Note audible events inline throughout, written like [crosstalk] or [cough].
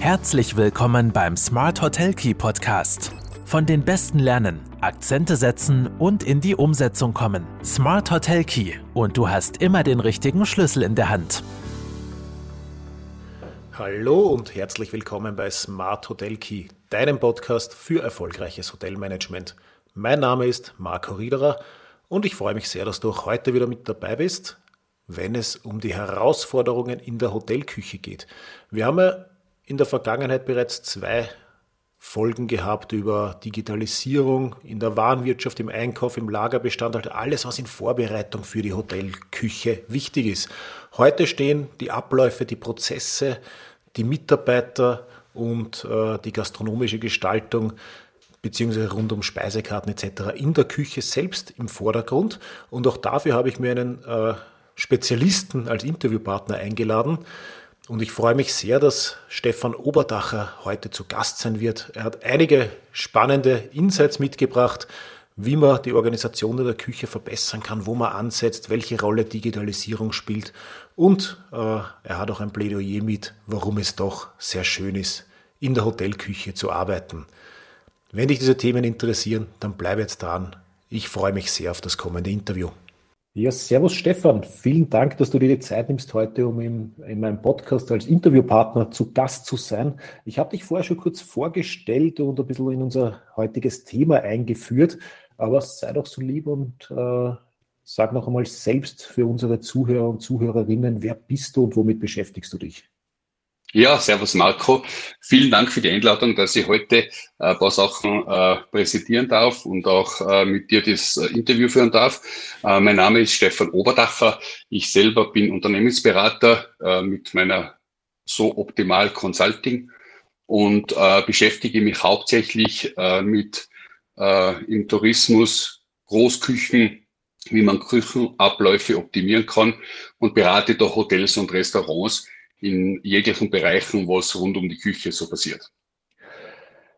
Herzlich willkommen beim Smart Hotel Key Podcast. Von den Besten lernen, Akzente setzen und in die Umsetzung kommen. Smart Hotel Key und du hast immer den richtigen Schlüssel in der Hand. Hallo und herzlich willkommen bei Smart Hotel Key, deinem Podcast für erfolgreiches Hotelmanagement. Mein Name ist Marco Riederer und ich freue mich sehr, dass du auch heute wieder mit dabei bist, wenn es um die Herausforderungen in der Hotelküche geht. Wir haben ja in der Vergangenheit bereits zwei Folgen gehabt über Digitalisierung in der Warenwirtschaft, im Einkauf, im Lagerbestand, also alles, was in Vorbereitung für die Hotelküche wichtig ist. Heute stehen die Abläufe, die Prozesse, die Mitarbeiter und äh, die gastronomische Gestaltung beziehungsweise rund um Speisekarten etc. in der Küche selbst im Vordergrund. Und auch dafür habe ich mir einen äh, Spezialisten als Interviewpartner eingeladen, und ich freue mich sehr, dass Stefan Oberdacher heute zu Gast sein wird. Er hat einige spannende Insights mitgebracht, wie man die Organisation in der Küche verbessern kann, wo man ansetzt, welche Rolle Digitalisierung spielt. Und äh, er hat auch ein Plädoyer mit, warum es doch sehr schön ist, in der Hotelküche zu arbeiten. Wenn dich diese Themen interessieren, dann bleib jetzt dran. Ich freue mich sehr auf das kommende Interview. Ja, servus Stefan. Vielen Dank, dass du dir die Zeit nimmst heute, um in, in meinem Podcast als Interviewpartner zu Gast zu sein. Ich habe dich vorher schon kurz vorgestellt und ein bisschen in unser heutiges Thema eingeführt, aber sei doch so lieb und äh, sag noch einmal selbst für unsere Zuhörer und Zuhörerinnen, wer bist du und womit beschäftigst du dich? Ja, servus Marco. Vielen Dank für die Einladung, dass ich heute äh, ein paar Sachen äh, präsentieren darf und auch äh, mit dir das Interview führen darf. Mein Name ist Stefan Oberdacher. Ich selber bin Unternehmensberater mit meiner So Optimal Consulting und beschäftige mich hauptsächlich mit im Tourismus Großküchen, wie man Küchenabläufe optimieren kann und berate da Hotels und Restaurants in jeglichen Bereichen, was rund um die Küche so passiert.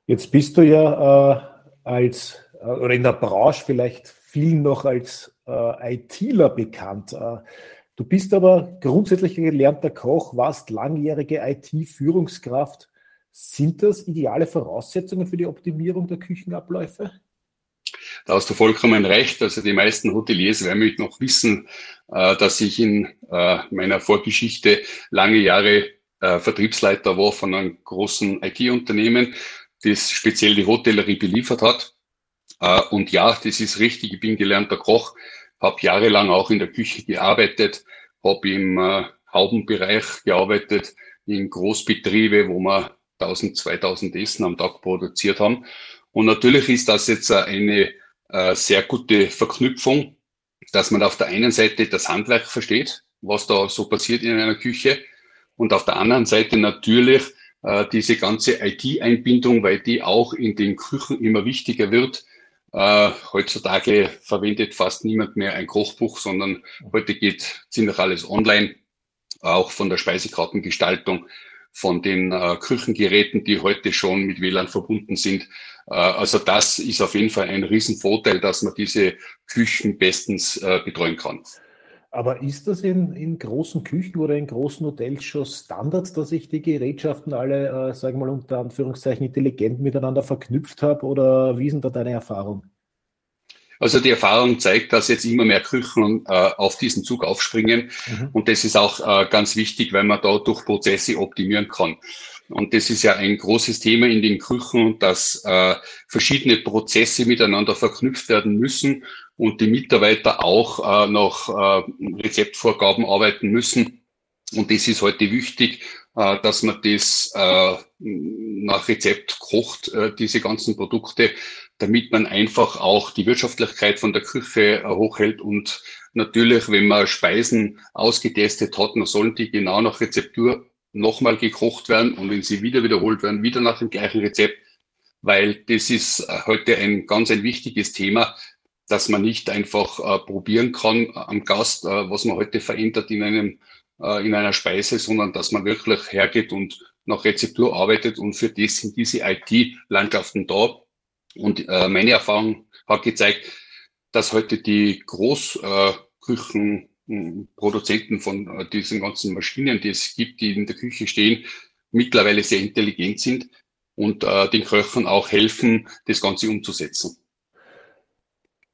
Jetzt bist du ja äh, als äh, oder in der Branche vielleicht vielen noch als äh, ITler bekannt. Äh, du bist aber grundsätzlich gelernter Koch, warst langjährige IT-Führungskraft. Sind das ideale Voraussetzungen für die Optimierung der Küchenabläufe? Da hast du vollkommen recht. Also die meisten Hoteliers werden mich noch wissen, äh, dass ich in äh, meiner Vorgeschichte lange Jahre äh, Vertriebsleiter war von einem großen IT-Unternehmen, das speziell die Hotellerie beliefert hat. Und ja, das ist richtig. Ich bin gelernter Koch, habe jahrelang auch in der Küche gearbeitet, habe im Haubenbereich gearbeitet, in Großbetriebe, wo wir 1000, 2000 Essen am Tag produziert haben. Und natürlich ist das jetzt eine äh, sehr gute Verknüpfung, dass man auf der einen Seite das Handwerk versteht, was da so passiert in einer Küche, und auf der anderen Seite natürlich äh, diese ganze IT-Einbindung, weil die auch in den Küchen immer wichtiger wird. Äh, heutzutage verwendet fast niemand mehr ein Kochbuch, sondern heute geht ziemlich alles online, auch von der Speisekartengestaltung von den äh, Küchengeräten, die heute schon mit WLAN verbunden sind. Äh, also das ist auf jeden Fall ein Riesenvorteil, dass man diese Küchen bestens äh, betreuen kann. Aber ist das in, in großen Küchen oder in großen Hotels schon Standard, dass ich die Gerätschaften alle, äh, sagen wir mal unter Anführungszeichen, intelligent miteinander verknüpft habe? Oder wie ist da deine Erfahrung? Also die Erfahrung zeigt, dass jetzt immer mehr Küchen äh, auf diesen Zug aufspringen. Mhm. Und das ist auch äh, ganz wichtig, weil man da durch Prozesse optimieren kann. Und das ist ja ein großes Thema in den Küchen, dass äh, verschiedene Prozesse miteinander verknüpft werden müssen und die Mitarbeiter auch äh, nach äh, Rezeptvorgaben arbeiten müssen. Und das ist heute wichtig, äh, dass man das äh, nach Rezept kocht, äh, diese ganzen Produkte, damit man einfach auch die Wirtschaftlichkeit von der Küche hochhält. Und natürlich, wenn man Speisen ausgetestet hat, dann sollen die genau nach Rezeptur nochmal gekocht werden. Und wenn sie wieder wiederholt werden, wieder nach dem gleichen Rezept, weil das ist heute ein ganz ein wichtiges Thema, dass man nicht einfach äh, probieren kann am Gast, äh, was man heute verändert in einem äh, in einer Speise, sondern dass man wirklich hergeht und nach Rezeptur arbeitet und für das sind diese IT-Landschaften da, und äh, meine Erfahrung hat gezeigt, dass heute die Großküchenproduzenten äh, von diesen ganzen Maschinen, die es gibt, die in der Küche stehen, mittlerweile sehr intelligent sind und äh, den Köchern auch helfen, das Ganze umzusetzen.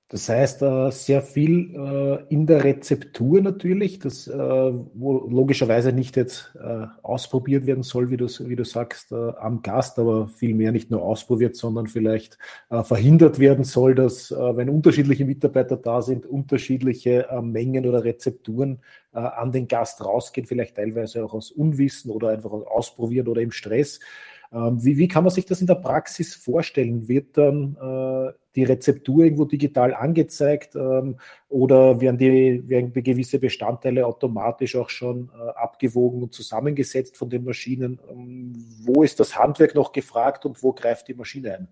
Das heißt, äh, sehr viel äh, in der Rezeptur natürlich, das, äh, wo logischerweise nicht jetzt ausprobiert werden soll, wie du, wie du sagst, am Gast, aber vielmehr nicht nur ausprobiert, sondern vielleicht verhindert werden soll, dass, wenn unterschiedliche Mitarbeiter da sind, unterschiedliche Mengen oder Rezepturen an den Gast rausgehen, vielleicht teilweise auch aus Unwissen oder einfach aus Ausprobieren oder im Stress. Ähm, wie, wie, kann man sich das in der Praxis vorstellen? Wird dann äh, die Rezeptur irgendwo digital angezeigt ähm, oder werden, die, werden gewisse Bestandteile automatisch auch schon äh, abgewogen und zusammengesetzt von den Maschinen? Ähm, wo ist das Handwerk noch gefragt und wo greift die Maschine ein?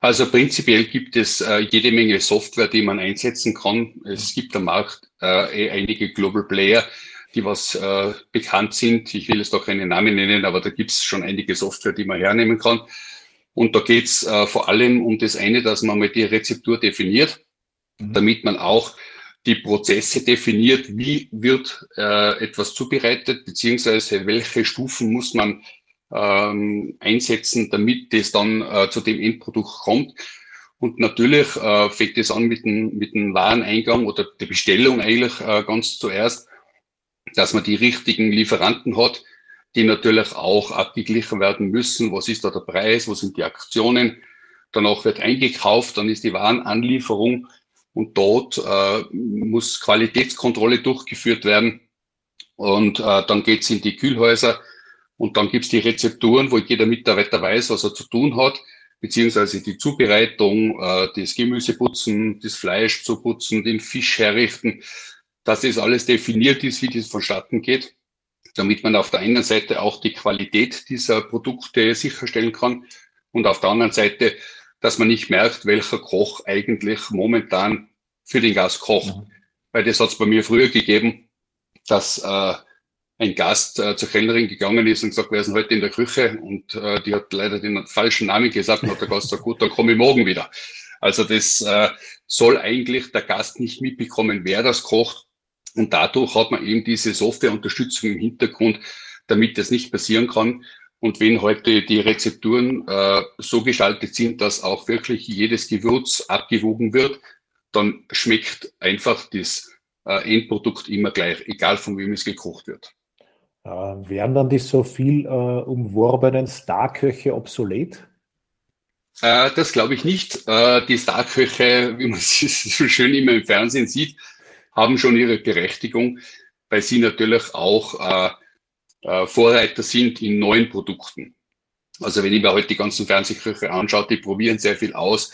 Also prinzipiell gibt es äh, jede Menge Software, die man einsetzen kann. Es gibt am Markt äh, eh einige Global Player, die was äh, bekannt sind. Ich will jetzt doch keine Namen nennen, aber da gibt es schon einige Software, die man hernehmen kann. Und da geht es äh, vor allem um das eine, dass man mal die Rezeptur definiert, mhm. damit man auch die Prozesse definiert, wie wird äh, etwas zubereitet, beziehungsweise welche Stufen muss man ähm, einsetzen, damit das dann äh, zu dem Endprodukt kommt. Und natürlich äh, fängt es an mit dem, mit dem Wareneingang oder der Bestellung eigentlich äh, ganz zuerst dass man die richtigen Lieferanten hat, die natürlich auch abgeglichen werden müssen. Was ist da der Preis? Wo sind die Aktionen? Danach wird eingekauft, dann ist die Warenanlieferung und dort äh, muss Qualitätskontrolle durchgeführt werden. Und äh, dann geht's in die Kühlhäuser und dann gibt's die Rezepturen, wo jeder Mitarbeiter weiß, was er zu tun hat, beziehungsweise die Zubereitung, äh, das Gemüse putzen, das Fleisch zu putzen, den Fisch herrichten dass das alles definiert ist, wie das vonstatten geht, damit man auf der einen Seite auch die Qualität dieser Produkte sicherstellen kann und auf der anderen Seite, dass man nicht merkt, welcher Koch eigentlich momentan für den Gast kocht. Mhm. Weil das hat es bei mir früher gegeben, dass äh, ein Gast äh, zur Kellnerin gegangen ist und gesagt, wer ist denn heute in der Küche? Und äh, die hat leider den falschen Namen gesagt und hat der Gast gesagt, gut, dann komme ich morgen wieder. Also das äh, soll eigentlich der Gast nicht mitbekommen, wer das kocht, und dadurch hat man eben diese Softwareunterstützung im Hintergrund, damit das nicht passieren kann. Und wenn heute die Rezepturen äh, so gestaltet sind, dass auch wirklich jedes Gewürz abgewogen wird, dann schmeckt einfach das äh, Endprodukt immer gleich, egal von wem es gekocht wird. Äh, werden dann die so viel äh, umworbenen Starköche obsolet? Äh, das glaube ich nicht. Äh, die Starköche, [laughs] wie man es so schön immer im Fernsehen sieht, haben schon ihre Berechtigung, weil sie natürlich auch äh, äh, Vorreiter sind in neuen Produkten. Also wenn ich mir heute die ganzen Fernsehköche anschaue, die probieren sehr viel aus.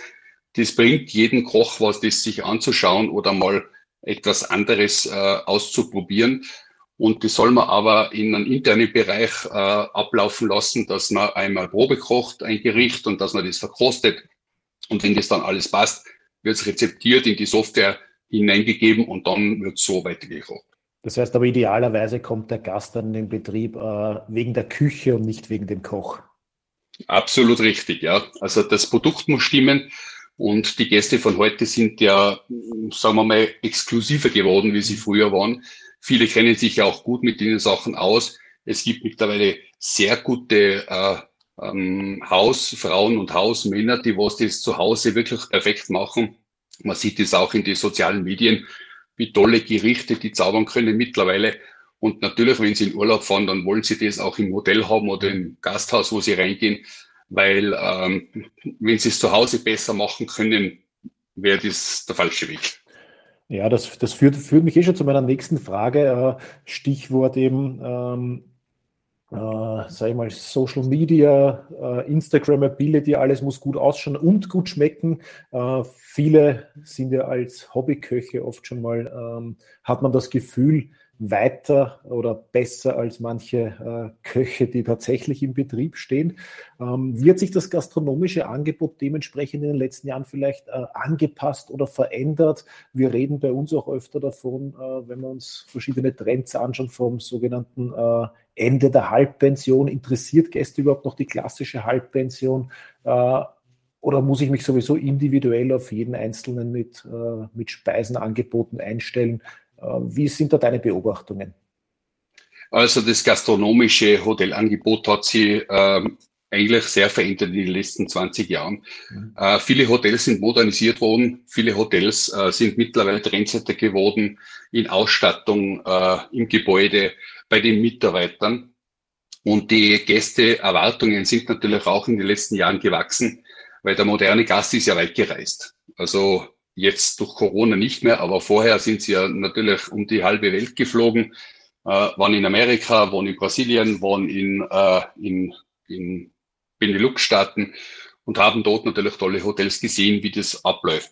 Das bringt jeden Koch was, das sich anzuschauen oder mal etwas anderes äh, auszuprobieren. Und das soll man aber in einem internen Bereich äh, ablaufen lassen, dass man einmal Probe kocht, ein Gericht, und dass man das verkostet. Und wenn das dann alles passt, wird es rezeptiert in die Software hineingegeben und dann wird so weitergekocht. Das heißt aber idealerweise kommt der Gast dann in den Betrieb äh, wegen der Küche und nicht wegen dem Koch. Absolut richtig, ja. Also das Produkt muss stimmen und die Gäste von heute sind ja, sagen wir mal, exklusiver geworden, wie sie früher waren. Viele kennen sich ja auch gut mit den Sachen aus. Es gibt mittlerweile sehr gute äh, ähm, Hausfrauen und Hausmänner, die was das zu Hause wirklich perfekt machen. Man sieht es auch in den sozialen Medien, wie tolle Gerichte die zaubern können mittlerweile. Und natürlich, wenn sie in Urlaub fahren, dann wollen sie das auch im Hotel haben oder im Gasthaus, wo sie reingehen, weil ähm, wenn sie es zu Hause besser machen können, wäre das der falsche Weg. Ja, das, das führt, führt mich eh schon zu meiner nächsten Frage. Äh, Stichwort eben ähm, äh, sag ich mal, Social Media, äh, Instagram Ability, alles muss gut ausschauen und gut schmecken. Äh, viele sind ja als Hobbyköche oft schon mal, ähm, hat man das Gefühl, weiter oder besser als manche äh, Köche, die tatsächlich im Betrieb stehen. Ähm, wie sich das gastronomische Angebot dementsprechend in den letzten Jahren vielleicht äh, angepasst oder verändert? Wir reden bei uns auch öfter davon, äh, wenn wir uns verschiedene Trends anschauen, vom sogenannten äh, Ende der Halbpension. Interessiert Gäste überhaupt noch die klassische Halbpension? Äh, oder muss ich mich sowieso individuell auf jeden Einzelnen mit, äh, mit Speisenangeboten einstellen? Äh, wie sind da deine Beobachtungen? Also das gastronomische Hotelangebot hat sich ähm, eigentlich sehr verändert in den letzten 20 Jahren. Mhm. Äh, viele Hotels sind modernisiert worden, viele Hotels äh, sind mittlerweile Trendsetter geworden in Ausstattung, äh, im Gebäude, bei den Mitarbeitern. Und die Gästeerwartungen sind natürlich auch in den letzten Jahren gewachsen, weil der moderne Gast ist ja weit gereist. Also jetzt durch Corona nicht mehr, aber vorher sind sie ja natürlich um die halbe Welt geflogen, äh, waren in Amerika, waren in Brasilien, waren in, äh, in, in Benelux-Staaten und haben dort natürlich tolle Hotels gesehen, wie das abläuft.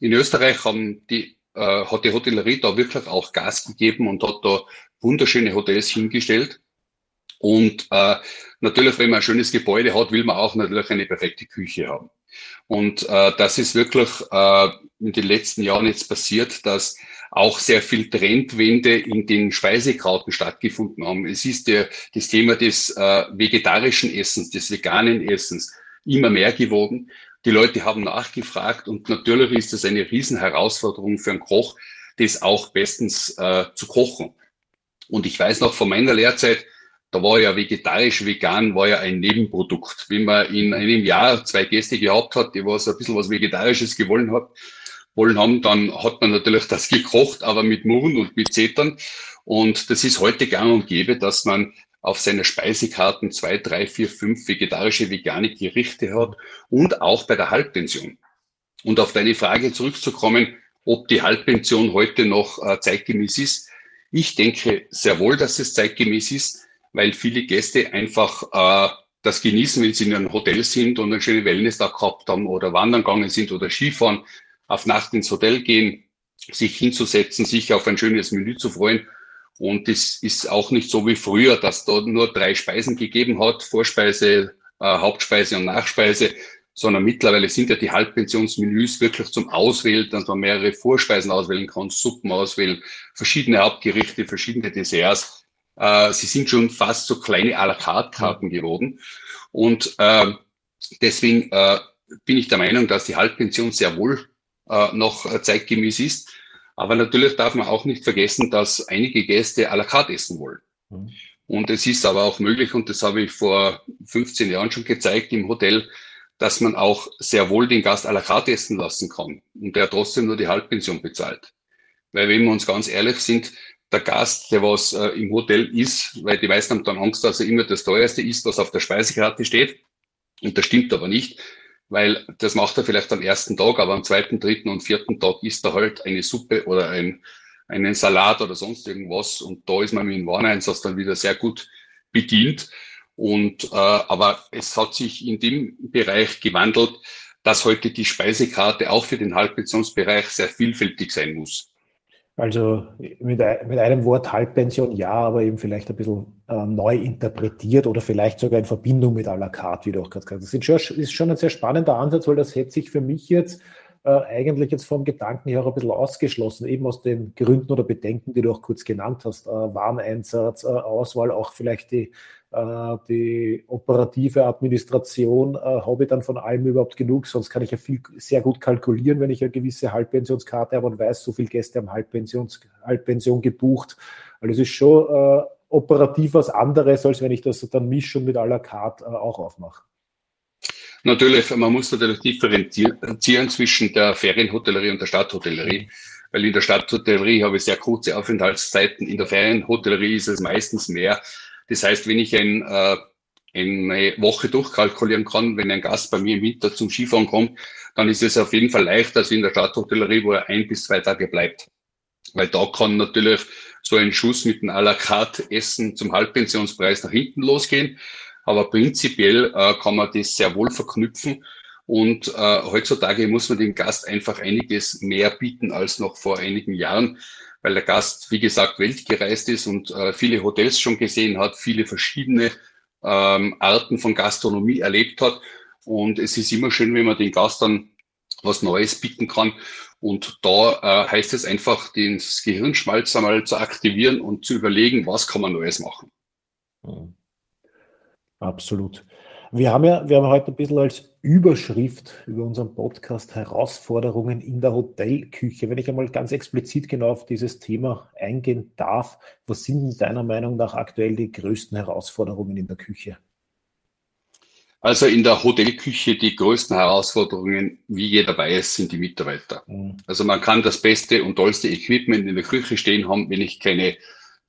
In Österreich haben die, äh, hat die Hotellerie da wirklich auch Gas gegeben und hat da wunderschöne Hotels hingestellt. Und äh, natürlich, wenn man ein schönes Gebäude hat, will man auch natürlich eine perfekte Küche haben. Und äh, das ist wirklich äh, in den letzten Jahren jetzt passiert, dass auch sehr viel Trendwende in den Speisekrauten stattgefunden haben. Es ist der, das Thema des äh, vegetarischen Essens, des veganen Essens immer mehr geworden. Die Leute haben nachgefragt und natürlich ist das eine Riesenherausforderung für einen Koch, das auch bestens äh, zu kochen. Und ich weiß noch von meiner Lehrzeit, da war ja vegetarisch, vegan war ja ein Nebenprodukt. Wenn man in einem Jahr zwei Gäste gehabt hat, die was ein bisschen was Vegetarisches gewollen hat, wollen haben, dann hat man natürlich das gekocht, aber mit Murren und mit Zetern. Und das ist heute gang und gäbe, dass man auf seiner Speisekarten zwei, drei, vier, fünf vegetarische, vegane Gerichte hat und auch bei der Halbpension. Und auf deine Frage zurückzukommen, ob die Halbpension heute noch äh, zeitgemäß ist. Ich denke sehr wohl, dass es zeitgemäß ist, weil viele Gäste einfach äh, das genießen, wenn sie in einem Hotel sind und einen schönen Wellness-Tag gehabt haben oder wandern gegangen sind oder Skifahren, auf Nacht ins Hotel gehen, sich hinzusetzen, sich auf ein schönes Menü zu freuen. Und es ist auch nicht so wie früher, dass da nur drei Speisen gegeben hat, Vorspeise, äh, Hauptspeise und Nachspeise, sondern mittlerweile sind ja die Halbpensionsmenüs wirklich zum Auswählen, dass man mehrere Vorspeisen auswählen kann, Suppen auswählen, verschiedene Hauptgerichte, verschiedene Desserts. Äh, sie sind schon fast so kleine à la carte Karten geworden. Und äh, deswegen äh, bin ich der Meinung, dass die Halbpension sehr wohl äh, noch zeitgemäß ist. Aber natürlich darf man auch nicht vergessen, dass einige Gäste à la carte essen wollen. Mhm. Und es ist aber auch möglich, und das habe ich vor 15 Jahren schon gezeigt im Hotel, dass man auch sehr wohl den Gast à la carte essen lassen kann und der trotzdem nur die Halbpension bezahlt. Weil wenn wir uns ganz ehrlich sind, der Gast, der was äh, im Hotel ist, weil die meisten haben dann Angst, dass er immer das teuerste ist, was auf der Speisekarte steht. Und das stimmt aber nicht, weil das macht er vielleicht am ersten Tag, aber am zweiten, dritten und vierten Tag isst er halt eine Suppe oder ein, einen Salat oder sonst irgendwas. Und da ist man mit dem Wareneinsatz dann wieder sehr gut bedient. Und äh, aber es hat sich in dem Bereich gewandelt, dass heute die Speisekarte auch für den Halbpensionsbereich sehr vielfältig sein muss. Also mit, mit einem Wort Halbpension ja, aber eben vielleicht ein bisschen äh, neu interpretiert oder vielleicht sogar in Verbindung mit à la carte, wie du auch gerade gesagt hast. Das ist schon ein sehr spannender Ansatz, weil das hätte sich für mich jetzt äh, eigentlich jetzt vom Gedanken her ein bisschen ausgeschlossen, eben aus den Gründen oder Bedenken, die du auch kurz genannt hast. Äh, Wareneinsatz, äh, Auswahl, auch vielleicht die die operative Administration, äh, habe ich dann von allem überhaupt genug, sonst kann ich ja viel, sehr gut kalkulieren, wenn ich eine gewisse Halbpensionskarte habe und weiß, so viele Gäste haben Halbpensions, Halbpension gebucht. Also es ist schon äh, operativ was anderes, als wenn ich das dann mische und mit à la carte äh, auch aufmache. Natürlich, man muss natürlich differenzieren zwischen der Ferienhotellerie und der Stadthotellerie. Weil in der Stadthotellerie habe ich sehr kurze Aufenthaltszeiten. In der Ferienhotellerie ist es meistens mehr. Das heißt, wenn ich ein, äh, eine Woche durchkalkulieren kann, wenn ein Gast bei mir im Winter zum Skifahren kommt, dann ist es auf jeden Fall leichter als in der Stadthotellerie, wo er ein bis zwei Tage bleibt. Weil da kann natürlich so ein Schuss mit einem à la carte Essen zum Halbpensionspreis nach hinten losgehen. Aber prinzipiell äh, kann man das sehr wohl verknüpfen. Und äh, heutzutage muss man dem Gast einfach einiges mehr bieten als noch vor einigen Jahren weil der Gast, wie gesagt, weltgereist ist und äh, viele Hotels schon gesehen hat, viele verschiedene ähm, Arten von Gastronomie erlebt hat. Und es ist immer schön, wenn man den Gast dann was Neues bieten kann. Und da äh, heißt es einfach, den Gehirnschmalz einmal zu aktivieren und zu überlegen, was kann man Neues machen. Absolut. Wir haben ja, wir haben heute ein bisschen als Überschrift über unseren Podcast Herausforderungen in der Hotelküche. Wenn ich einmal ganz explizit genau auf dieses Thema eingehen darf, was sind deiner Meinung nach aktuell die größten Herausforderungen in der Küche? Also in der Hotelküche die größten Herausforderungen, wie jeder weiß, sind die Mitarbeiter. Mhm. Also man kann das beste und tollste Equipment in der Küche stehen haben, wenn ich keine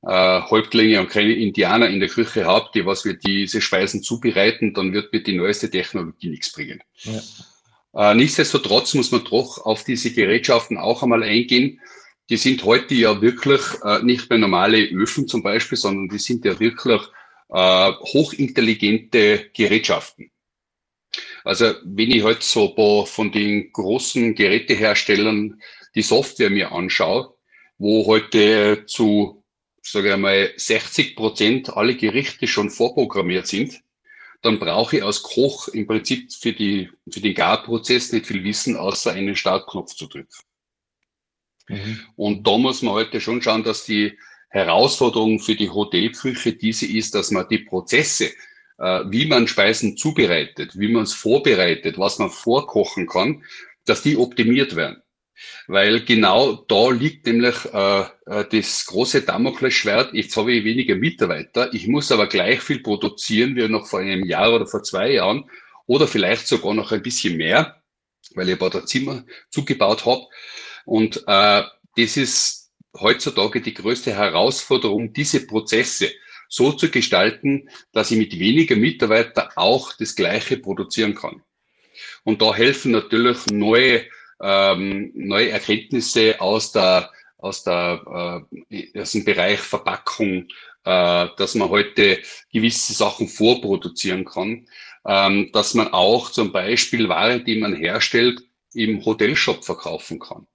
äh, Häuptlinge und keine Indianer in der Küche habe, die was wir diese Speisen zubereiten, dann wird mir die neueste Technologie nichts bringen. Ja. Äh, nichtsdestotrotz muss man doch auf diese Gerätschaften auch einmal eingehen. Die sind heute ja wirklich äh, nicht mehr normale Öfen zum Beispiel, sondern die sind ja wirklich äh, hochintelligente Gerätschaften. Also wenn ich heute so von den großen Geräteherstellern die Software mir anschaue, wo heute zu sage ich einmal, 60 Prozent alle Gerichte schon vorprogrammiert sind, dann brauche ich als Koch im Prinzip für, die, für den Garprozess nicht viel Wissen, außer einen Startknopf zu drücken. Mhm. Und da muss man heute schon schauen, dass die Herausforderung für die Hotelküche diese ist, dass man die Prozesse, äh, wie man Speisen zubereitet, wie man es vorbereitet, was man vorkochen kann, dass die optimiert werden. Weil genau da liegt nämlich äh, äh, das große Damoklesschwert. Jetzt habe ich weniger Mitarbeiter, ich muss aber gleich viel produzieren wie noch vor einem Jahr oder vor zwei Jahren oder vielleicht sogar noch ein bisschen mehr, weil ich ein paar Zimmer zugebaut habe. Und äh, das ist heutzutage die größte Herausforderung, diese Prozesse so zu gestalten, dass ich mit weniger Mitarbeiter auch das Gleiche produzieren kann. Und da helfen natürlich neue ähm, neue Erkenntnisse aus der aus der äh, aus dem Bereich Verpackung, äh, dass man heute gewisse Sachen vorproduzieren kann, ähm, dass man auch zum Beispiel Ware, die man herstellt, im Hotelshop verkaufen kann.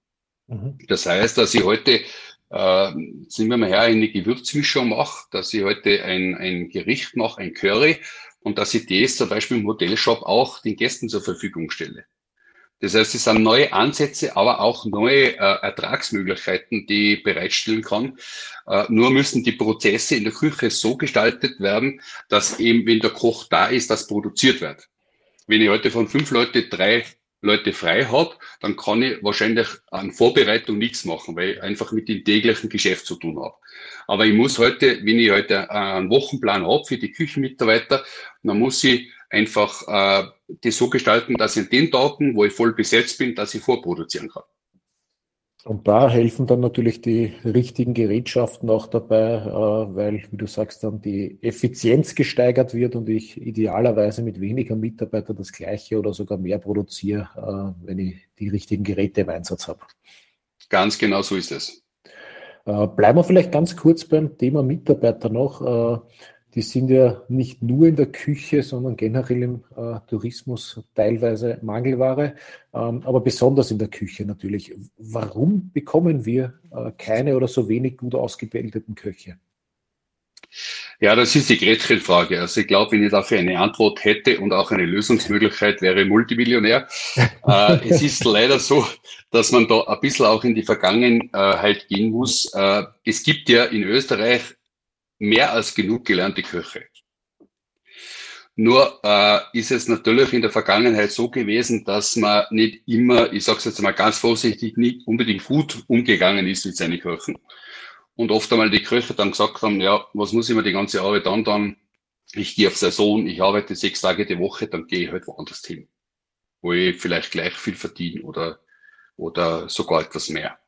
Mhm. Das heißt, dass ich heute äh, sind wir mal her, eine Gewürzmischung mache, dass ich heute ein, ein Gericht mache, ein Curry, und dass ich das zum Beispiel im Hotelshop auch den Gästen zur Verfügung stelle. Das heißt, es sind neue Ansätze, aber auch neue äh, Ertragsmöglichkeiten, die ich bereitstellen kann. Äh, nur müssen die Prozesse in der Küche so gestaltet werden, dass eben, wenn der Koch da ist, das produziert wird. Wenn ich heute von fünf Leute drei Leute frei habe, dann kann ich wahrscheinlich an Vorbereitung nichts machen, weil ich einfach mit dem täglichen Geschäft zu tun habe. Aber ich muss heute, wenn ich heute einen Wochenplan habe für die Küchenmitarbeiter, dann muss ich einfach äh, das so gestalten, dass ich den Tagen, wo ich voll besetzt bin, dass ich vorproduzieren kann. Und da helfen dann natürlich die richtigen Gerätschaften auch dabei, äh, weil, wie du sagst, dann die Effizienz gesteigert wird und ich idealerweise mit weniger Mitarbeitern das gleiche oder sogar mehr produziere, äh, wenn ich die richtigen Geräte im Einsatz habe. Ganz genau so ist es. Äh, bleiben wir vielleicht ganz kurz beim Thema Mitarbeiter noch die sind ja nicht nur in der Küche, sondern generell im äh, Tourismus teilweise Mangelware, ähm, aber besonders in der Küche natürlich. Warum bekommen wir äh, keine oder so wenig gut ausgebildeten Köche? Ja, das ist die Gretchenfrage. Also ich glaube, wenn ich dafür eine Antwort hätte und auch eine Lösungsmöglichkeit, wäre Multimillionär. [laughs] äh, es ist leider so, dass man da ein bisschen auch in die Vergangenheit gehen muss. Äh, es gibt ja in Österreich mehr als genug gelernte Köche. Nur äh, ist es natürlich in der Vergangenheit so gewesen, dass man nicht immer, ich sage es jetzt mal ganz vorsichtig, nicht unbedingt gut umgegangen ist mit seinen Köchen. Und oft einmal die Köche dann gesagt haben, ja, was muss ich mir die ganze Arbeit dann Ich gehe auf Saison, ich arbeite sechs Tage die Woche, dann gehe ich halt woanders hin, wo ich vielleicht gleich viel verdiene oder, oder sogar etwas mehr.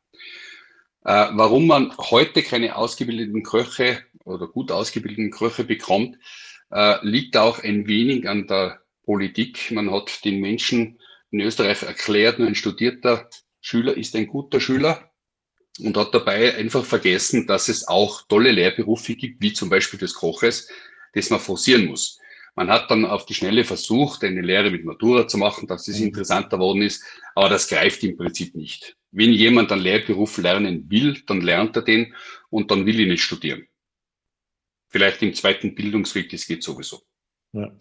Äh, warum man heute keine ausgebildeten Köche oder gut ausgebildeten Köche bekommt, äh, liegt auch ein wenig an der Politik. Man hat den Menschen in Österreich erklärt, nur ein studierter Schüler ist ein guter Schüler und hat dabei einfach vergessen, dass es auch tolle Lehrberufe gibt, wie zum Beispiel des Koches, das man forcieren muss. Man hat dann auf die Schnelle versucht, eine Lehre mit Matura zu machen, dass es mhm. interessanter worden ist, aber das greift im Prinzip nicht. Wenn jemand einen Lehrberuf lernen will, dann lernt er den und dann will er nicht studieren. Vielleicht im zweiten Bildungsweg, das geht sowieso. Ja.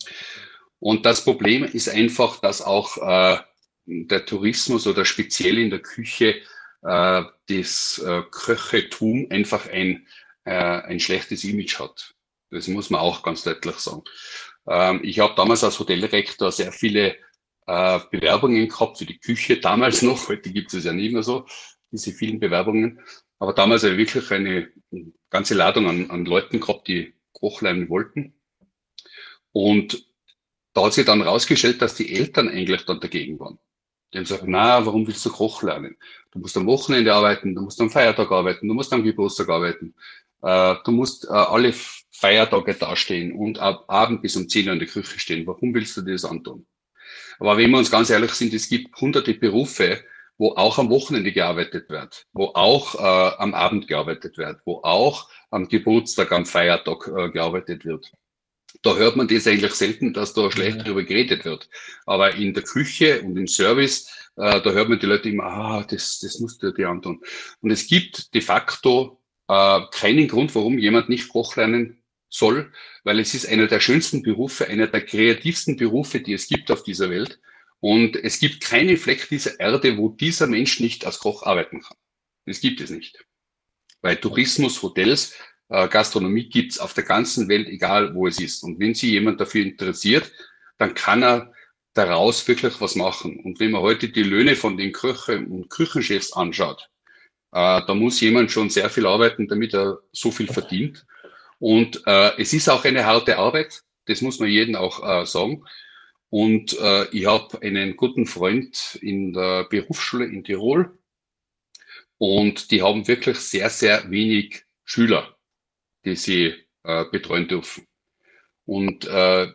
Und das Problem ist einfach, dass auch äh, der Tourismus oder speziell in der Küche äh, das äh, Köchetum einfach ein, äh, ein schlechtes Image hat. Das muss man auch ganz deutlich sagen. Ähm, ich habe damals als Hoteldirektor sehr viele äh, Bewerbungen gehabt für die Küche, damals noch, [laughs] heute gibt es ja nicht mehr so, diese vielen Bewerbungen. Aber damals habe ich wirklich eine ganze Ladung an, an Leuten gehabt, die Koch lernen wollten. Und da hat sich dann rausgestellt, dass die Eltern eigentlich dann dagegen waren. Die haben gesagt, na, warum willst du Koch lernen? Du musst am Wochenende arbeiten, du musst am Feiertag arbeiten, du musst am Geburtstag arbeiten, äh, du musst äh, alle Feiertage dastehen und ab Abend bis um 10 Uhr in der Küche stehen. Warum willst du das antun? Aber wenn wir uns ganz ehrlich sind, es gibt hunderte Berufe, wo auch am Wochenende gearbeitet wird, wo auch äh, am Abend gearbeitet wird, wo auch am Geburtstag, am Feiertag äh, gearbeitet wird. Da hört man das eigentlich selten, dass da schlecht ja. darüber geredet wird. Aber in der Küche und im Service, äh, da hört man die Leute immer, ah, das, das musst du dir antun. Und es gibt de facto äh, keinen Grund, warum jemand nicht Koch lernen soll, weil es ist einer der schönsten Berufe, einer der kreativsten Berufe, die es gibt auf dieser Welt. Und es gibt keinen Fleck dieser Erde, wo dieser Mensch nicht als Koch arbeiten kann. Das gibt es nicht. Weil Tourismus, Hotels, äh, Gastronomie gibt's auf der ganzen Welt, egal wo es ist. Und wenn sich jemand dafür interessiert, dann kann er daraus wirklich was machen. Und wenn man heute die Löhne von den Köchen und Küchenchefs anschaut, äh, da muss jemand schon sehr viel arbeiten, damit er so viel verdient. Und äh, es ist auch eine harte Arbeit, das muss man jedem auch äh, sagen. Und äh, ich habe einen guten Freund in der Berufsschule in Tirol und die haben wirklich sehr, sehr wenig Schüler, die sie äh, betreuen dürfen. Und äh,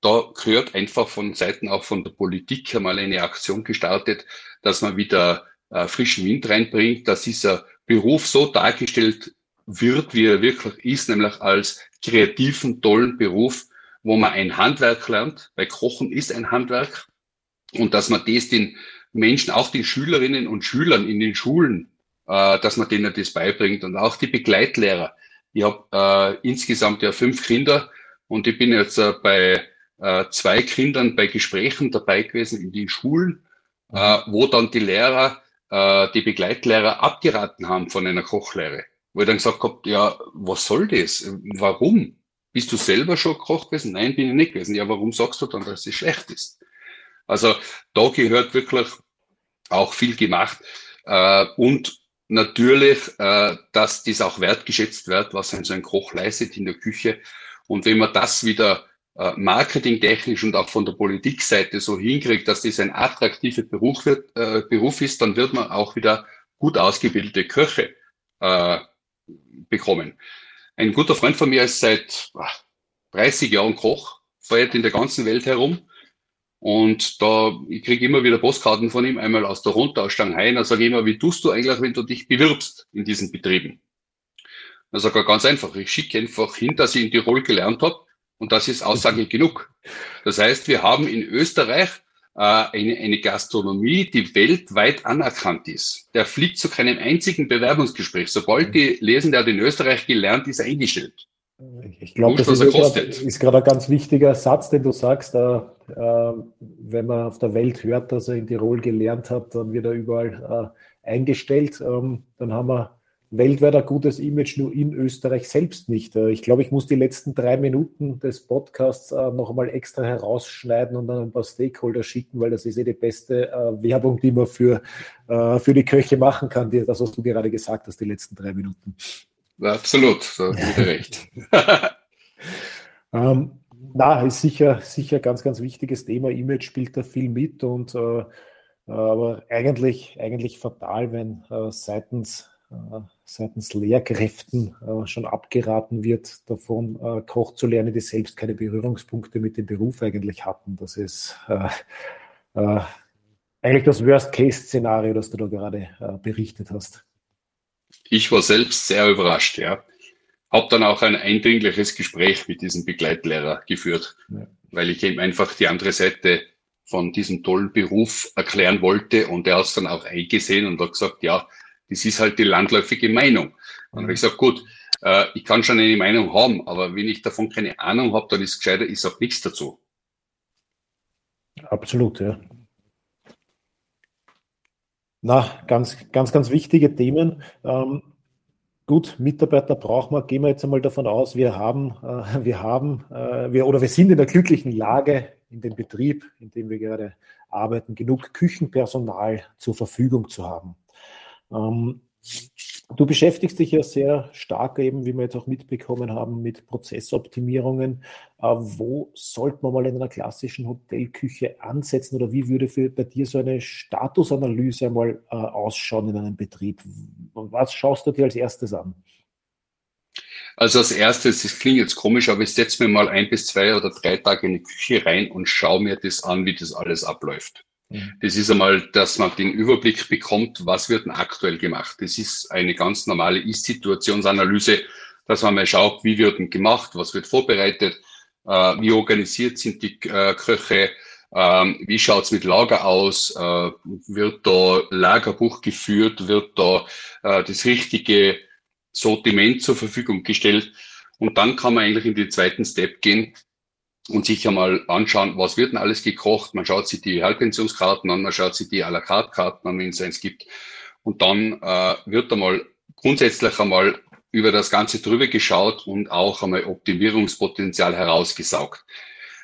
da gehört einfach von Seiten auch von der Politik einmal eine Aktion gestartet, dass man wieder äh, frischen Wind reinbringt, dass dieser Beruf so dargestellt wird, wie er wirklich ist, nämlich als kreativen, tollen Beruf, wo man ein Handwerk lernt, weil Kochen ist ein Handwerk und dass man das den Menschen, auch den Schülerinnen und Schülern in den Schulen, äh, dass man denen das beibringt und auch die Begleitlehrer. Ich habe äh, insgesamt ja fünf Kinder und ich bin jetzt äh, bei äh, zwei Kindern bei Gesprächen dabei gewesen in den Schulen, äh, wo dann die Lehrer, äh, die Begleitlehrer abgeraten haben von einer Kochlehre. Wo ich dann gesagt habe, ja, was soll das? Warum? Bist du selber schon Koch gewesen? Nein, bin ich nicht gewesen. Ja, warum sagst du dann, dass es schlecht ist? Also da gehört wirklich auch viel gemacht. Äh, und natürlich, äh, dass dies auch wertgeschätzt wird, was ein so ein Koch leistet in der Küche. Und wenn man das wieder äh, marketingtechnisch und auch von der Politikseite so hinkriegt, dass das ein attraktiver Beruf, wird, äh, Beruf ist, dann wird man auch wieder gut ausgebildete Köche äh, bekommen. Ein guter Freund von mir ist seit 30 Jahren Koch, fährt in der ganzen Welt herum. Und da, ich kriege immer wieder Postkarten von ihm, einmal aus Toronto, aus Shanghai. Da sage ich immer, wie tust du eigentlich, wenn du dich bewirbst in diesen Betrieben? Da sage ganz einfach, ich schicke einfach hin, dass ich in Tirol gelernt habe und das ist Aussage genug. Das heißt, wir haben in Österreich eine, eine Gastronomie, die weltweit anerkannt ist. Der fliegt zu keinem einzigen Bewerbungsgespräch. Sobald die lesen, der hat in Österreich gelernt, ist er eingestellt. Ich glaube, das ist gerade ein ganz wichtiger Satz, den du sagst. Äh, äh, wenn man auf der Welt hört, dass er in Tirol gelernt hat, dann wird er überall äh, eingestellt. Ähm, dann haben wir weltweit ein gutes Image, nur in Österreich selbst nicht. Äh, ich glaube, ich muss die letzten drei Minuten des Podcasts äh, noch einmal extra herausschneiden und dann ein paar Stakeholder schicken, weil das ist eh die beste äh, Werbung, die man für, für die Köche machen kann, das, was du gerade gesagt hast, die letzten drei Minuten. Absolut, da hast du recht. [laughs] ähm, na, ist sicher, sicher ganz, ganz wichtiges Thema. Image spielt da viel mit und äh, aber eigentlich, eigentlich fatal, wenn äh, seitens seitens Lehrkräften äh, schon abgeraten wird, davon äh, Koch zu lernen, die selbst keine Berührungspunkte mit dem Beruf eigentlich hatten. Das ist eigentlich das Worst-Case-Szenario, das du da gerade berichtet hast. Ich war selbst sehr überrascht, ja. Habe dann auch ein eindringliches Gespräch mit diesem Begleitlehrer geführt, ja. weil ich ihm einfach die andere Seite von diesem tollen Beruf erklären wollte und er hat es dann auch eingesehen und hat gesagt, ja, das ist halt die landläufige Meinung. Und mhm. ich gesagt, gut, äh, ich kann schon eine Meinung haben, aber wenn ich davon keine Ahnung habe, dann ist es gescheiter, ich sage nichts dazu. Absolut, ja. Na, ganz, ganz, ganz wichtige Themen. Ähm, Gut, Mitarbeiter brauchen wir, gehen wir jetzt einmal davon aus, wir haben, äh, wir haben, äh, wir, oder wir sind in der glücklichen Lage, in dem Betrieb, in dem wir gerade arbeiten, genug Küchenpersonal zur Verfügung zu haben. Ähm, Du beschäftigst dich ja sehr stark eben, wie wir jetzt auch mitbekommen haben, mit Prozessoptimierungen. Äh, wo sollte man mal in einer klassischen Hotelküche ansetzen oder wie würde für, bei dir so eine Statusanalyse einmal äh, ausschauen in einem Betrieb? Was schaust du dir als erstes an? Also als erstes, das klingt jetzt komisch, aber ich setze mir mal ein bis zwei oder drei Tage in die Küche rein und schaue mir das an, wie das alles abläuft. Mhm. Das ist einmal, dass man den Überblick bekommt, was wird denn aktuell gemacht. Das ist eine ganz normale Ist-Situationsanalyse, dass man mal schaut, wie wird denn gemacht, was wird vorbereitet, äh, wie organisiert sind die äh, Köche, ähm, wie schaut's mit Lager aus, äh, wird da Lagerbuch geführt, wird da äh, das richtige Sortiment zur Verfügung gestellt. Und dann kann man eigentlich in den zweiten Step gehen, und sich einmal anschauen, was wird denn alles gekocht. Man schaut sich die Halbpensionskarten an, man schaut sich die à la carte Karten an, wenn es eins gibt. Und dann äh, wird einmal grundsätzlich einmal über das Ganze drüber geschaut und auch einmal Optimierungspotenzial herausgesaugt.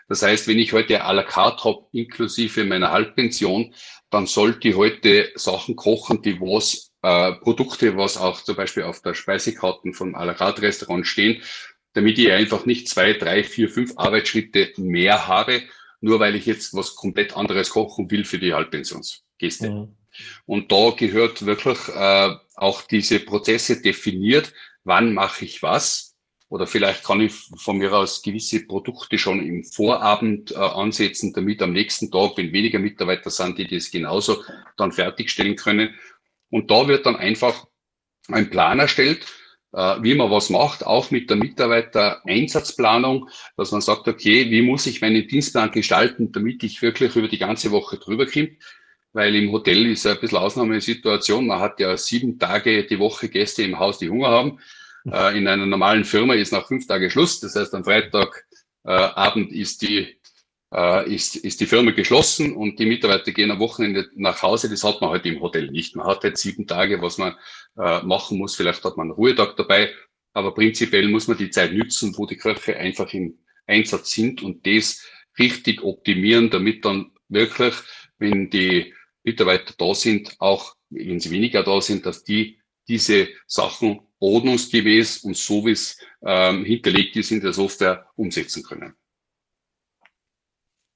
Das heißt, wenn ich heute à la carte habe, inklusive meiner Halbpension, dann sollte ich heute Sachen kochen, die was, äh, Produkte, was auch zum Beispiel auf der Speisekarten vom à la carte Restaurant stehen, damit ich einfach nicht zwei, drei, vier, fünf Arbeitsschritte mehr habe, nur weil ich jetzt was komplett anderes kochen will für die Halbpensionsgäste. Mhm. Und da gehört wirklich äh, auch diese Prozesse definiert, wann mache ich was. Oder vielleicht kann ich von mir aus gewisse Produkte schon im Vorabend äh, ansetzen, damit am nächsten Tag, wenn weniger Mitarbeiter sind, die das genauso dann fertigstellen können. Und da wird dann einfach ein Plan erstellt, wie man was macht, auch mit der Mitarbeiter-Einsatzplanung, dass man sagt, okay, wie muss ich meinen Dienstplan gestalten, damit ich wirklich über die ganze Woche drüber komme. Weil im Hotel ist ein bisschen Ausnahmesituation. Man hat ja sieben Tage die Woche Gäste im Haus, die Hunger haben. Äh, in einer normalen Firma ist nach fünf Tagen Schluss. Das heißt, am Freitagabend äh, ist die äh, ist, ist die Firma geschlossen und die Mitarbeiter gehen am Wochenende nach Hause. Das hat man heute halt im Hotel nicht. Man hat jetzt sieben Tage, was man äh, machen muss. Vielleicht hat man einen Ruhetag dabei, aber prinzipiell muss man die Zeit nützen, wo die Köche einfach im Einsatz sind und das richtig optimieren, damit dann wirklich, wenn die Mitarbeiter da sind, auch wenn sie weniger da sind, dass die diese Sachen ordnungsgemäß und so wie es ähm, hinterlegt ist in der Software umsetzen können.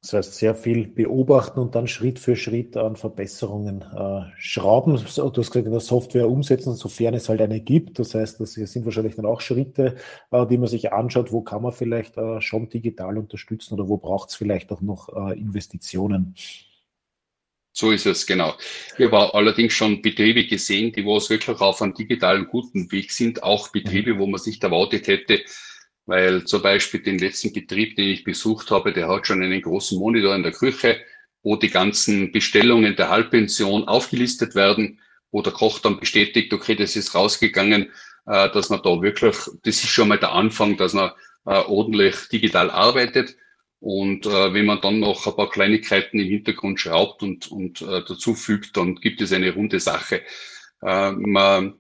Das heißt, sehr viel beobachten und dann Schritt für Schritt an Verbesserungen äh, schrauben. Du hast gesagt, in der Software umsetzen, sofern es halt eine gibt. Das heißt, das sind wahrscheinlich dann auch Schritte, äh, die man sich anschaut, wo kann man vielleicht äh, schon digital unterstützen oder wo braucht es vielleicht auch noch äh, Investitionen. So ist es, genau. Wir haben allerdings schon Betriebe gesehen, die wo es wirklich auf einem digitalen guten Weg sind, auch Betriebe, wo man sich erwartet hätte, weil zum Beispiel den letzten Betrieb, den ich besucht habe, der hat schon einen großen Monitor in der Küche, wo die ganzen Bestellungen der Halbpension aufgelistet werden, wo der Koch dann bestätigt, okay, das ist rausgegangen, äh, dass man da wirklich, das ist schon mal der Anfang, dass man äh, ordentlich digital arbeitet. Und äh, wenn man dann noch ein paar Kleinigkeiten im Hintergrund schraubt und, und äh, dazu fügt, dann gibt es eine runde Sache. Äh, man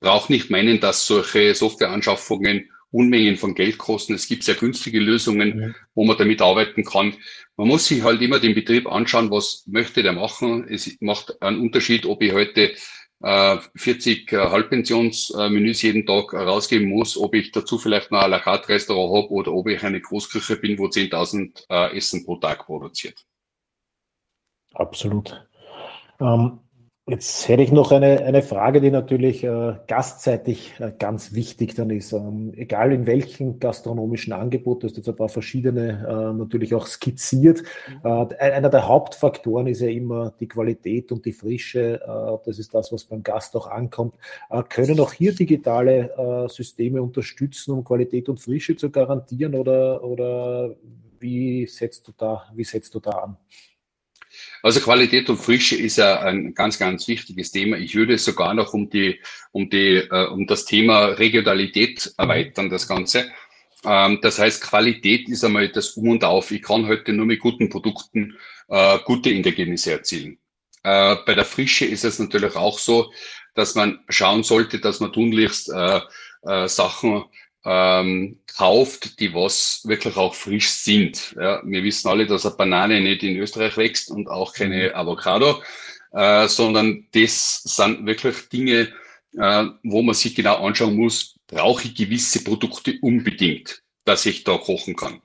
braucht nicht meinen, dass solche Softwareanschaffungen Unmengen von Geld kosten. Es gibt sehr günstige Lösungen, mhm. wo man damit arbeiten kann. Man muss sich halt immer den Betrieb anschauen, was möchte der machen. Es macht einen Unterschied, ob ich heute äh, 40 äh, Halbpensionsmenüs jeden Tag rausgeben muss, ob ich dazu vielleicht noch ein la carte Restaurant habe oder ob ich eine Großküche bin, wo 10.000 äh, Essen pro Tag produziert. Absolut. Ähm, Jetzt hätte ich noch eine, eine Frage, die natürlich äh, gastseitig äh, ganz wichtig dann ist. Ähm, egal in welchem gastronomischen Angebot, du hast jetzt ein paar verschiedene äh, natürlich auch skizziert. Mhm. Äh, einer der Hauptfaktoren ist ja immer die Qualität und die Frische. Äh, das ist das, was beim Gast auch ankommt. Äh, können auch hier digitale Systeme unterstützen, um Qualität und Frische zu garantieren oder, oder wie setzt du da, wie setzt du da an? Also Qualität und Frische ist ja ein ganz, ganz wichtiges Thema. Ich würde sogar noch um die, um die, äh, um das Thema Regionalität erweitern, das Ganze. Ähm, das heißt, Qualität ist einmal das Um und Auf. Ich kann heute nur mit guten Produkten äh, gute Ergebnisse erzielen. Äh, bei der Frische ist es natürlich auch so, dass man schauen sollte, dass man tunlichst äh, äh, Sachen ähm, kauft, die was wirklich auch frisch sind. Ja, wir wissen alle, dass eine Banane nicht in Österreich wächst und auch keine mhm. Avocado, äh, sondern das sind wirklich Dinge, äh, wo man sich genau anschauen muss, brauche ich gewisse Produkte unbedingt, dass ich da kochen kann.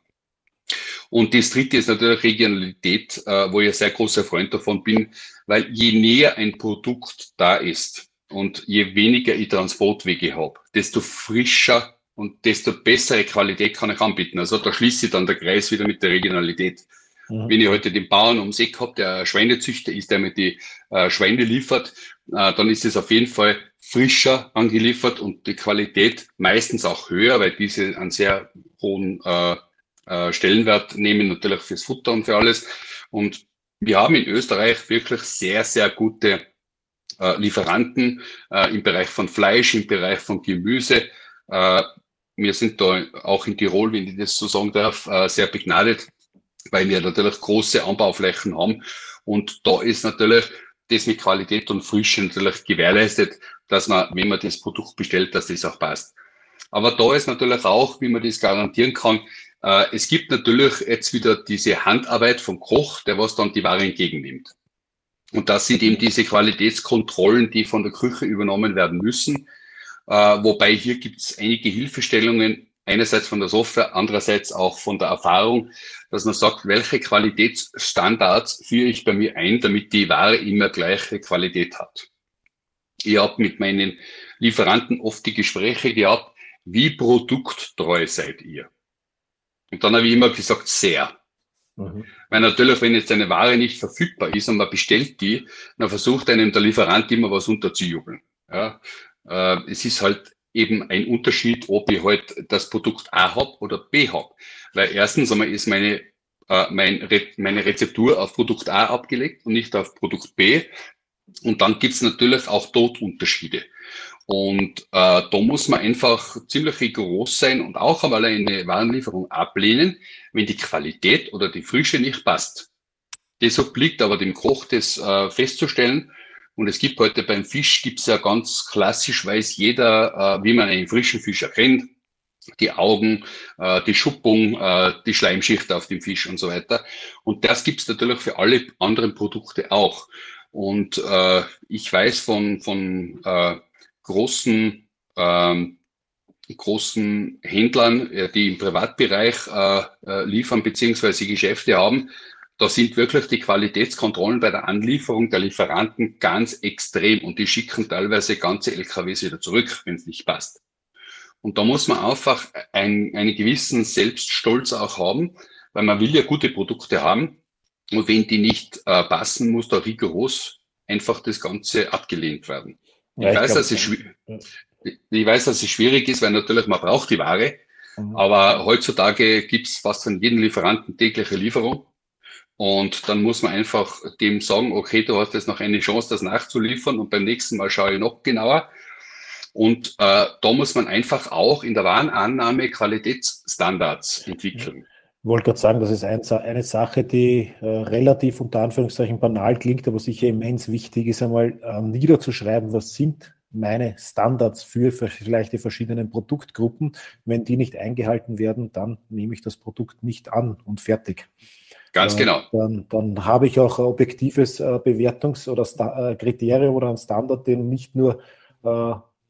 Und das dritte ist natürlich Regionalität, äh, wo ich ein sehr großer Freund davon bin, weil je näher ein Produkt da ist und je weniger ich Transportwege habe, desto frischer und desto bessere Qualität kann ich anbieten. Also da schließt sich dann der Kreis wieder mit der Regionalität. Mhm. Wenn ich heute den Bauern ums Eck habe, der Schweinezüchter ist, der mir die äh, Schweine liefert, äh, dann ist es auf jeden Fall frischer angeliefert und die Qualität meistens auch höher, weil diese einen sehr hohen äh, äh, Stellenwert nehmen, natürlich fürs Futter und für alles. Und wir haben in Österreich wirklich sehr, sehr gute äh, Lieferanten äh, im Bereich von Fleisch, im Bereich von Gemüse. Wir sind da auch in Tirol, wenn ich das so sagen darf, äh, sehr begnadet, weil wir natürlich große Anbauflächen haben. Und da ist natürlich das mit Qualität und Frische natürlich gewährleistet, dass man, wenn man das Produkt bestellt, dass das auch passt. Aber da ist natürlich auch, wie man das garantieren kann, äh, es gibt natürlich jetzt wieder diese Handarbeit vom Koch, der was dann die Ware entgegennimmt. Und das sind eben diese Qualitätskontrollen, die von der Küche übernommen werden müssen. Äh, wobei hier gibt es einige Hilfestellungen, einerseits von der Software, andererseits auch von der Erfahrung, dass man sagt, welche Qualitätsstandards führe ich bei mir ein, damit die Ware immer gleiche Qualität hat. Ich habe mit meinen Lieferanten oft die Gespräche gehabt, wie produkttreu seid ihr? Und dann habe ich immer gesagt, sehr. Mhm. Weil natürlich, wenn jetzt eine Ware nicht verfügbar ist und man bestellt die, dann versucht einem der Lieferant immer was unterzujubeln. Ja, äh, es ist halt eben ein Unterschied, ob ich halt das Produkt A habe oder B habe. Weil erstens einmal ist meine, äh, mein Re meine Rezeptur auf Produkt A abgelegt und nicht auf Produkt B. Und dann gibt's natürlich auch dort Unterschiede. Und äh, da muss man einfach ziemlich rigoros sein und auch einmal eine Warenlieferung ablehnen, wenn die Qualität oder die Frische nicht passt. Das obliegt aber dem Koch, das äh, festzustellen. Und es gibt heute beim Fisch, gibt's ja ganz klassisch, weiß jeder, äh, wie man einen frischen Fisch erkennt. Die Augen, äh, die Schuppung, äh, die Schleimschicht auf dem Fisch und so weiter. Und das gibt's natürlich für alle anderen Produkte auch. Und äh, ich weiß von, von äh, großen, ähm, großen Händlern, äh, die im Privatbereich äh, äh, liefern beziehungsweise Geschäfte haben, da sind wirklich die Qualitätskontrollen bei der Anlieferung der Lieferanten ganz extrem und die schicken teilweise ganze LKWs wieder zurück, wenn es nicht passt. Und da muss man einfach ein, einen gewissen Selbststolz auch haben, weil man will ja gute Produkte haben und wenn die nicht äh, passen, muss da rigoros einfach das Ganze abgelehnt werden. Ja, ich, weiß, glaub, dass es ich weiß, dass es schwierig ist, weil natürlich man braucht die Ware. Mhm. Aber heutzutage gibt es fast von jedem Lieferanten tägliche Lieferung. Und dann muss man einfach dem sagen, okay, du hast jetzt noch eine Chance, das nachzuliefern und beim nächsten Mal schaue ich noch genauer. Und äh, da muss man einfach auch in der Warenannahme Qualitätsstandards entwickeln. Ich wollte gerade sagen, das ist ein, eine Sache, die äh, relativ unter Anführungszeichen banal klingt, aber sicher immens wichtig ist, einmal äh, niederzuschreiben, was sind meine Standards für, für vielleicht die verschiedenen Produktgruppen. Wenn die nicht eingehalten werden, dann nehme ich das Produkt nicht an und fertig. Ganz äh, genau. Dann, dann habe ich auch ein objektives äh, Bewertungs- oder Sta äh, Kriterium oder ein Standard, den nicht nur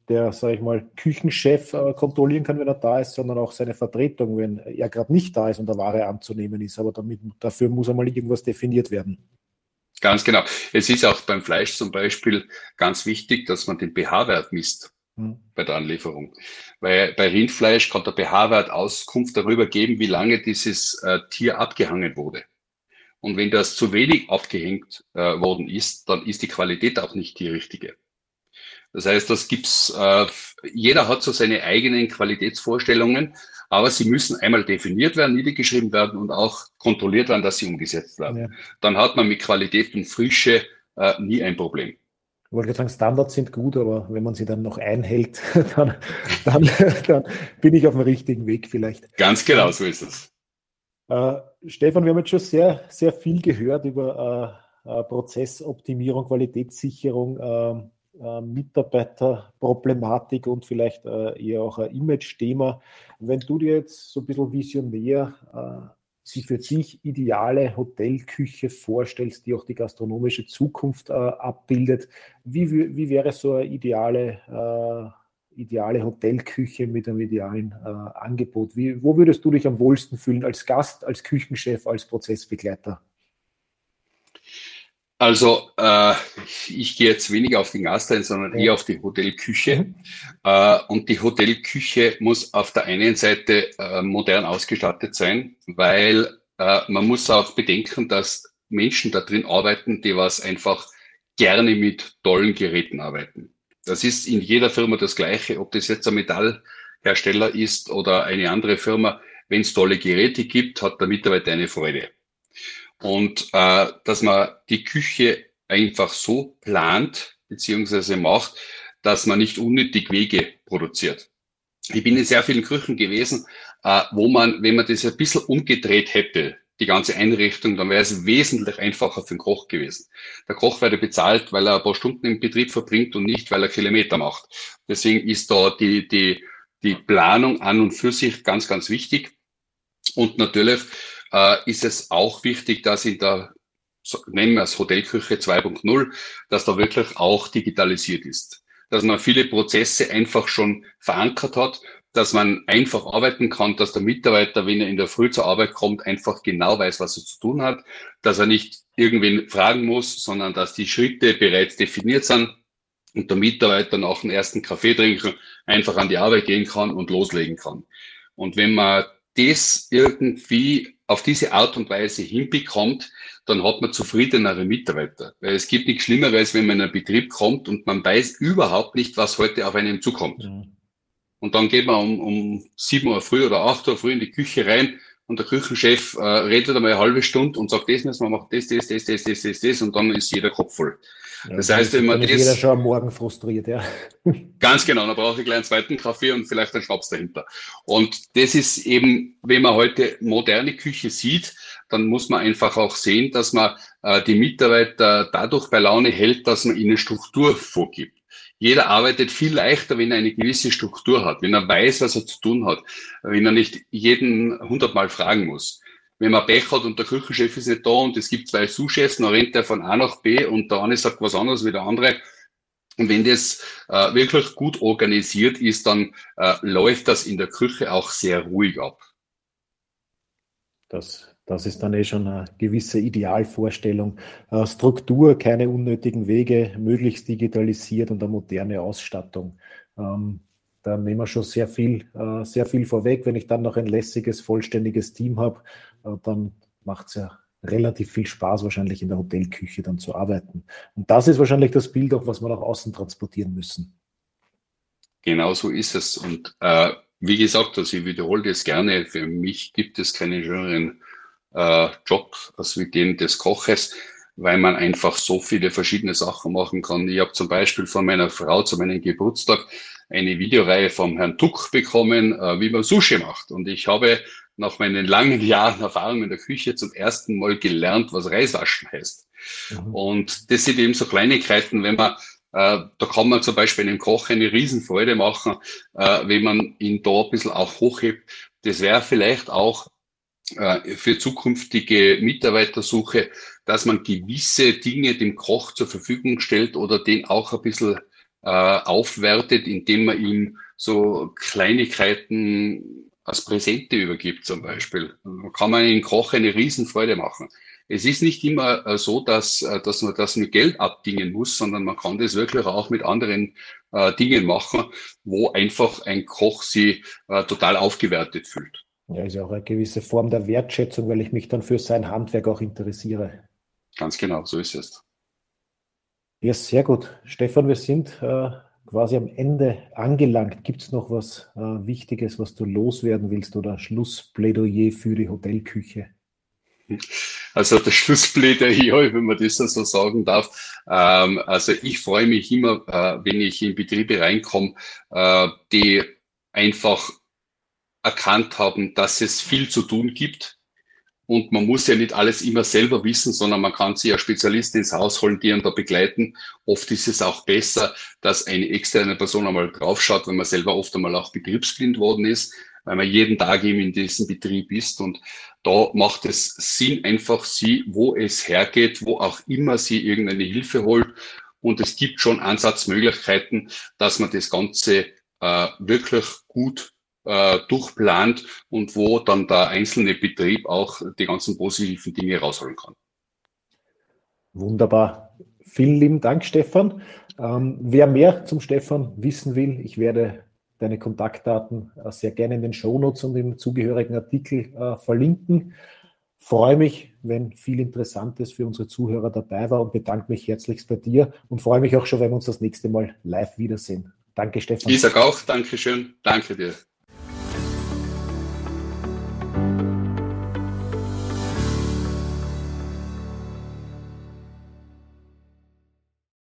der, sage ich mal, Küchenchef äh, kontrollieren kann, wenn er da ist, sondern auch seine Vertretung, wenn er gerade nicht da ist und der Ware anzunehmen ist. Aber damit, dafür muss einmal irgendwas definiert werden. Ganz genau. Es ist auch beim Fleisch zum Beispiel ganz wichtig, dass man den pH-Wert misst hm. bei der Anlieferung. Weil bei Rindfleisch kann der pH-Wert Auskunft darüber geben, wie lange dieses äh, Tier abgehangen wurde. Und wenn das zu wenig abgehängt äh, worden ist, dann ist die Qualität auch nicht die richtige. Das heißt, das gibt's, äh, jeder hat so seine eigenen Qualitätsvorstellungen, aber sie müssen einmal definiert werden, niedergeschrieben werden und auch kontrolliert werden, dass sie umgesetzt werden. Ja. Dann hat man mit Qualität und Frische äh, nie ein Problem. Ich wollte sagen, Standards sind gut, aber wenn man sie dann noch einhält, [laughs] dann, dann, dann bin ich auf dem richtigen Weg vielleicht. Ganz genau, so ist es. Äh, Stefan, wir haben jetzt schon sehr, sehr viel gehört über äh, äh, Prozessoptimierung, Qualitätssicherung, ähm, äh, Mitarbeiterproblematik und vielleicht äh, eher auch ein Image-Thema. Wenn du dir jetzt so ein bisschen visionär die für dich ideale Hotelküche vorstellst, die auch die gastronomische Zukunft abbildet, wie, wie wäre so eine ideale, ideale Hotelküche mit einem idealen äh, Angebot? Wie, wo würdest du dich am wohlsten fühlen als Gast, als Küchenchef, als Prozessbegleiter? Also äh, ich gehe jetzt weniger auf den Gast ein, sondern eher auf die Hotelküche. Mhm. Äh, und die Hotelküche muss auf der einen Seite äh, modern ausgestattet sein, weil äh, man muss auch bedenken, dass Menschen da drin arbeiten, die was einfach gerne mit tollen Geräten arbeiten. Das ist in jeder Firma das Gleiche, ob das jetzt ein Metallhersteller ist oder eine andere Firma. Wenn es tolle Geräte gibt, hat der Mitarbeiter eine Freude und äh, dass man die Küche einfach so plant beziehungsweise macht, dass man nicht unnötig Wege produziert. Ich bin in sehr vielen Küchen gewesen, äh, wo man, wenn man das ein bisschen umgedreht hätte, die ganze Einrichtung, dann wäre es wesentlich einfacher für den Koch gewesen. Der Koch werde bezahlt, weil er ein paar Stunden im Betrieb verbringt und nicht, weil er Kilometer macht. Deswegen ist da die, die, die Planung an und für sich ganz, ganz wichtig. Und natürlich äh, ist es auch wichtig, dass in der, nennen wir es Hotelküche 2.0, dass da wirklich auch digitalisiert ist. Dass man viele Prozesse einfach schon verankert hat, dass man einfach arbeiten kann, dass der Mitarbeiter, wenn er in der Früh zur Arbeit kommt, einfach genau weiß, was er zu tun hat, dass er nicht irgendwen fragen muss, sondern dass die Schritte bereits definiert sind und der Mitarbeiter nach dem ersten Kaffee trinken einfach an die Arbeit gehen kann und loslegen kann. Und wenn man das irgendwie auf diese Art und Weise hinbekommt, dann hat man zufriedenere Mitarbeiter. Weil es gibt nichts Schlimmeres, wenn man in einen Betrieb kommt und man weiß überhaupt nicht, was heute auf einem zukommt. Mhm. Und dann geht man um, um 7 Uhr früh oder 8 Uhr früh in die Küche rein und der Küchenchef äh, redet einmal eine halbe Stunde und sagt, das müssen wir machen, das, das, das, das, das, das, das, und dann ist jeder Kopf voll. Ja, das heißt, wenn man das. jeder schon am Morgen frustriert, ja. [laughs] Ganz genau, dann brauche ich gleich einen zweiten Kaffee und vielleicht einen Schnaps dahinter. Und das ist eben, wenn man heute moderne Küche sieht, dann muss man einfach auch sehen, dass man äh, die Mitarbeiter dadurch bei Laune hält, dass man ihnen Struktur vorgibt. Jeder arbeitet viel leichter, wenn er eine gewisse Struktur hat, wenn er weiß, was er zu tun hat, wenn er nicht jeden hundertmal fragen muss wenn man Pech hat und der Küchenchef ist nicht da und es gibt zwei Sous-Chefs, dann rennt er von A nach B und der eine sagt was anderes wie der andere. Und wenn das äh, wirklich gut organisiert ist, dann äh, läuft das in der Küche auch sehr ruhig ab. Das, das ist dann eh schon eine gewisse Idealvorstellung. Äh, Struktur, keine unnötigen Wege, möglichst digitalisiert und eine moderne Ausstattung. Ähm, da nehmen wir schon sehr viel, äh, sehr viel vorweg. Wenn ich dann noch ein lässiges, vollständiges Team habe, äh, dann macht es ja relativ viel Spaß, wahrscheinlich in der Hotelküche dann zu arbeiten. Und das ist wahrscheinlich das Bild, auch was wir nach außen transportieren müssen. Genau so ist es. Und äh, wie gesagt, also ich wiederhole das gerne, für mich gibt es keinen schöneren äh, Job als wie den des Koches, weil man einfach so viele verschiedene Sachen machen kann. Ich habe zum Beispiel von meiner Frau zu meinem Geburtstag eine Videoreihe vom Herrn Tuck bekommen, äh, wie man Sushi macht. Und ich habe nach meinen langen Jahren Erfahrung in der Küche zum ersten Mal gelernt, was Reiswaschen heißt. Mhm. Und das sind eben so Kleinigkeiten, wenn man äh, da kann man zum Beispiel einem Koch eine Riesenfreude machen, äh, wenn man ihn da ein bisschen auch hochhebt. Das wäre vielleicht auch für zukünftige Mitarbeitersuche, dass man gewisse Dinge dem Koch zur Verfügung stellt oder den auch ein bisschen äh, aufwertet, indem man ihm so Kleinigkeiten als Präsente übergibt zum Beispiel. Dann kann man einem Koch eine Riesenfreude machen. Es ist nicht immer äh, so, dass, äh, dass man das mit Geld abdingen muss, sondern man kann das wirklich auch mit anderen äh, Dingen machen, wo einfach ein Koch sie äh, total aufgewertet fühlt. Ja, ist ja auch eine gewisse Form der Wertschätzung, weil ich mich dann für sein Handwerk auch interessiere. Ganz genau, so ist es. Ja, sehr gut. Stefan, wir sind äh, quasi am Ende angelangt. Gibt es noch was äh, Wichtiges, was du loswerden willst oder Schlussplädoyer für die Hotelküche? Also das Schlussplädoyer, [laughs] wenn man das so sagen darf. Ähm, also ich freue mich immer, äh, wenn ich in Betriebe reinkomme, äh, die einfach erkannt haben, dass es viel zu tun gibt Und man muss ja nicht alles immer selber wissen, sondern man kann sich ja Spezialisten ins Haus holen, die einen da begleiten. Oft ist es auch besser, dass eine externe Person einmal draufschaut, wenn man selber oft einmal auch betriebsblind worden ist, weil man jeden Tag eben in diesem Betrieb ist. Und da macht es Sinn, einfach sie, wo es hergeht, wo auch immer sie irgendeine Hilfe holt. Und es gibt schon Ansatzmöglichkeiten, dass man das Ganze äh, wirklich gut äh, durchplant und wo dann der einzelne Betrieb auch die ganzen positiven Dinge rausholen kann. Wunderbar. Vielen lieben Dank, Stefan. Ähm, wer mehr zum Stefan wissen will, ich werde deine Kontaktdaten äh, sehr gerne in den Shownotes und im zugehörigen Artikel äh, verlinken. Freue mich, wenn viel Interessantes für unsere Zuhörer dabei war und bedanke mich herzlichst bei dir und freue mich auch schon, wenn wir uns das nächste Mal live wiedersehen. Danke, Stefan. Ich sage auch Dankeschön. Danke dir.